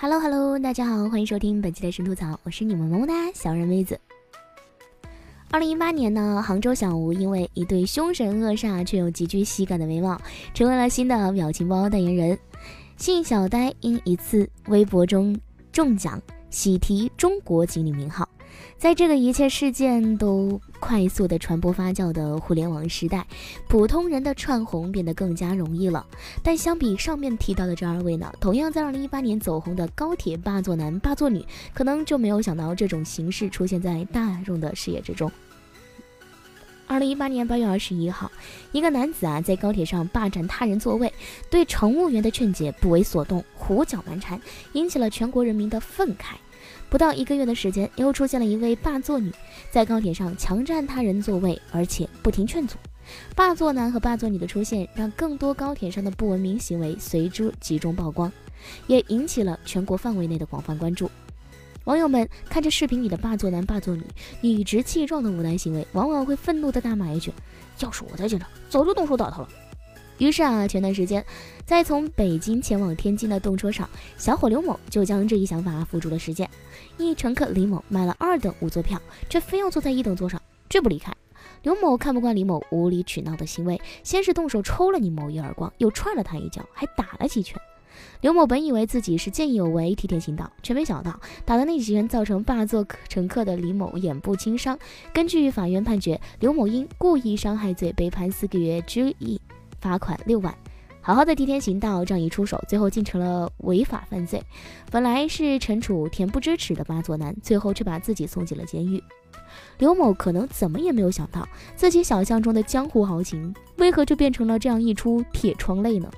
Hello Hello，大家好，欢迎收听本期的神吐槽，我是你们萌萌哒小人妹子。二零一八年呢，杭州小吴因为一对凶神恶煞却又极具喜感的眉毛，成为了新的表情包代言人。姓小呆因一次微博中中奖，喜提中国锦鲤名号。在这个一切事件都快速的传播发酵的互联网时代，普通人的串红变得更加容易了。但相比上面提到的这二位呢，同样在二零一八年走红的高铁霸座男、霸座女，可能就没有想到这种形式出现在大众的视野之中。二零一八年八月二十一号，一个男子啊在高铁上霸占他人座位，对乘务员的劝解不为所动，胡搅蛮缠，引起了全国人民的愤慨。不到一个月的时间，又出现了一位霸座女，在高铁上强占他人座位，而且不停劝阻。霸座男和霸座女的出现，让更多高铁上的不文明行为随之集中曝光，也引起了全国范围内的广泛关注。网友们看着视频里的霸座男、霸座女理直气壮的无赖行为，往往会愤怒地大骂一句：“要是我在现场，早就动手打他了。”于是啊，前段时间，在从北京前往天津的动车上，小伙刘某就将这一想法付诸了实践。一乘客李某买了二等五座票，却非要坐在一等座上，拒不离开。刘某看不惯李某无理取闹的行为，先是动手抽了李某一耳光，又踹了他一脚，还打了几拳。刘某本以为自己是见义勇为、替天行道，却没想到打的那几拳造成霸座乘客的李某眼部轻伤。根据法院判决，刘某因故意伤害罪被判四个月拘役。罚款六万，好好的替天行道，仗义出手，最后竟成了违法犯罪。本来是惩处恬不知耻的八座男，最后却把自己送进了监狱。刘某可能怎么也没有想到，自己想象中的江湖豪情，为何就变成了这样一出铁窗泪呢？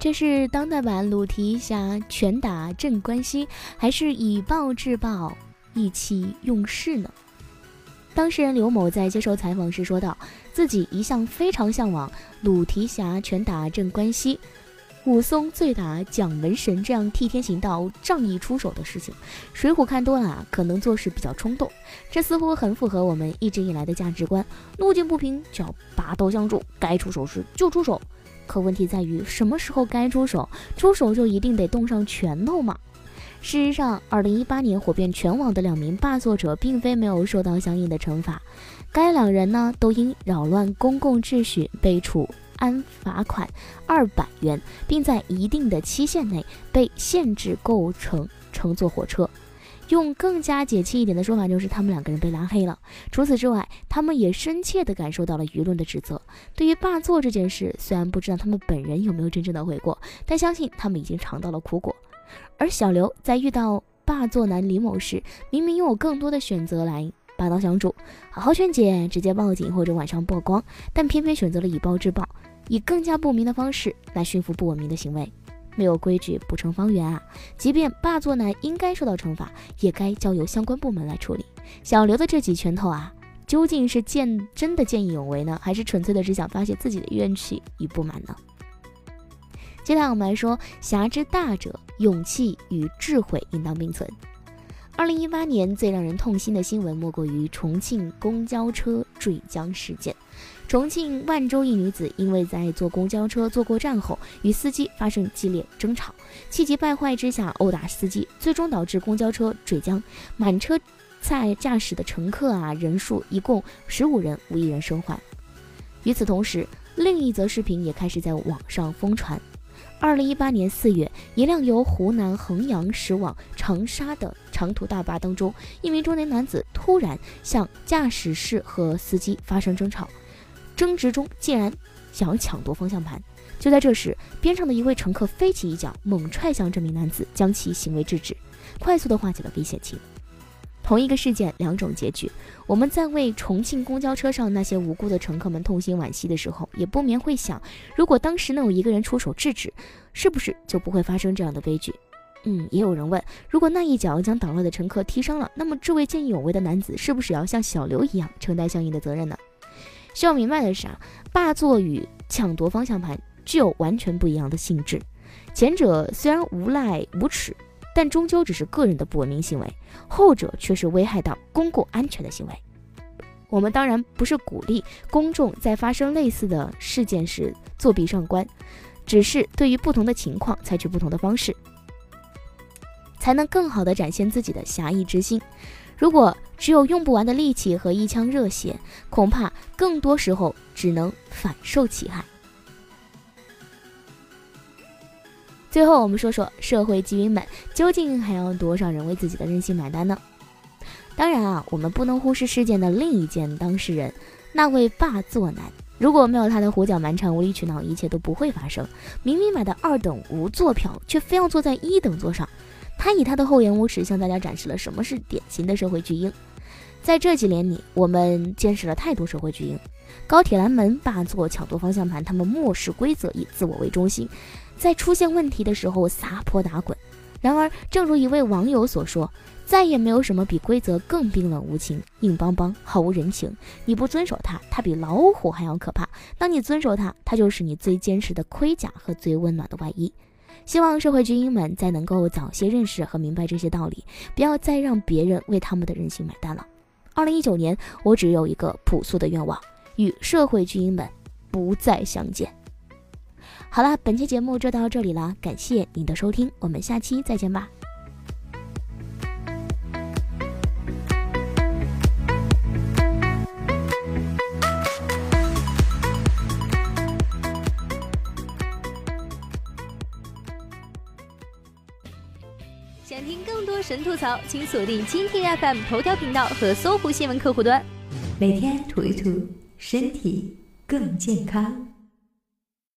这是当代版鲁提辖拳打镇关西，还是以暴制暴，意气用事呢？当事人刘某在接受采访时说道：“自己一向非常向往鲁提辖拳打镇关西，武松醉打蒋门神这样替天行道、仗义出手的事情。水浒看多了啊，可能做事比较冲动，这似乎很符合我们一直以来的价值观。路见不平就要拔刀相助，该出手时就出手。可问题在于，什么时候该出手？出手就一定得动上拳头吗？”事实上，二零一八年火遍全网的两名霸座者，并非没有受到相应的惩罚。该两人呢，都因扰乱公共秩序被处安罚款二百元，并在一定的期限内被限制构成乘坐火车。用更加解气一点的说法，就是他们两个人被拉黑了。除此之外，他们也深切地感受到了舆论的指责。对于霸座这件事，虽然不知道他们本人有没有真正的悔过，但相信他们已经尝到了苦果。而小刘在遇到霸座男李某时，明明拥有更多的选择来拔刀相助，好好劝解，直接报警或者晚上曝光，但偏偏选择了以暴制暴，以更加不明的方式来驯服不文明的行为。没有规矩不成方圆啊！即便霸座男应该受到惩罚，也该交由相关部门来处理。小刘的这几拳头啊，究竟是见真的见义勇为呢，还是纯粹的只想发泄自己的怨气与不满呢？接下来我们来说，侠之大者，勇气与智慧应当并存。二零一八年最让人痛心的新闻，莫过于重庆公交车坠江事件。重庆万州一女子因为在坐公交车坐过站后，与司机发生激烈争吵，气急败坏之下殴打司机，最终导致公交车坠江，满车在驾驶的乘客啊人数一共十五人，无一人生还。与此同时，另一则视频也开始在网上疯传。二零一八年四月，一辆由湖南衡阳驶往长沙的长途大巴当中，一名中年男子突然向驾驶室和司机发生争吵，争执中竟然想要抢夺方向盘。就在这时，边上的一位乘客飞起一脚，猛踹向这名男子，将其行为制止，快速的化解了危险情。同一个事件，两种结局。我们在为重庆公交车上那些无辜的乘客们痛心惋惜的时候，也不免会想：如果当时能有一个人出手制止，是不是就不会发生这样的悲剧？嗯，也有人问，如果那一脚将捣乱的乘客踢伤了，那么这位见义勇为的男子是不是要像小刘一样承担相应的责任呢？需要明白的是啊，霸座与抢夺方向盘具有完全不一样的性质。前者虽然无赖无耻，但终究只是个人的不文明行为；后者却是危害到公共安全的行为。我们当然不是鼓励公众在发生类似的事件时作弊上官，只是对于不同的情况采取不同的方式。才能更好地展现自己的侠义之心。如果只有用不完的力气和一腔热血，恐怕更多时候只能反受其害。最后，我们说说社会基因们究竟还要多少人为自己的任性买单呢？当然啊，我们不能忽视事件的另一件当事人，那位霸座男。如果没有他的胡搅蛮缠、无理取闹，一切都不会发生。明明买的二等无座票，却非要坐在一等座上。他以他的厚颜无耻向大家展示了什么是典型的社会巨婴。在这几年里，我们见识了太多社会巨婴：高铁拦门、霸座、抢夺方向盘，他们漠视规则，以自我为中心，在出现问题的时候撒泼打滚。然而，正如一位网友所说：“再也没有什么比规则更冰冷无情、硬邦邦、毫无人情。你不遵守它，它比老虎还要可怕；当你遵守它，它就是你最坚实的盔甲和最温暖的外衣。”希望社会精英们再能够早些认识和明白这些道理，不要再让别人为他们的任性买单了。二零一九年，我只有一个朴素的愿望，与社会精英们不再相见。好了，本期节目就到这里了，感谢您的收听，我们下期再见吧。想听更多神吐槽，请锁定蜻蜓 FM 头条频道和搜狐新闻客户端，每天吐一吐，身体更健康。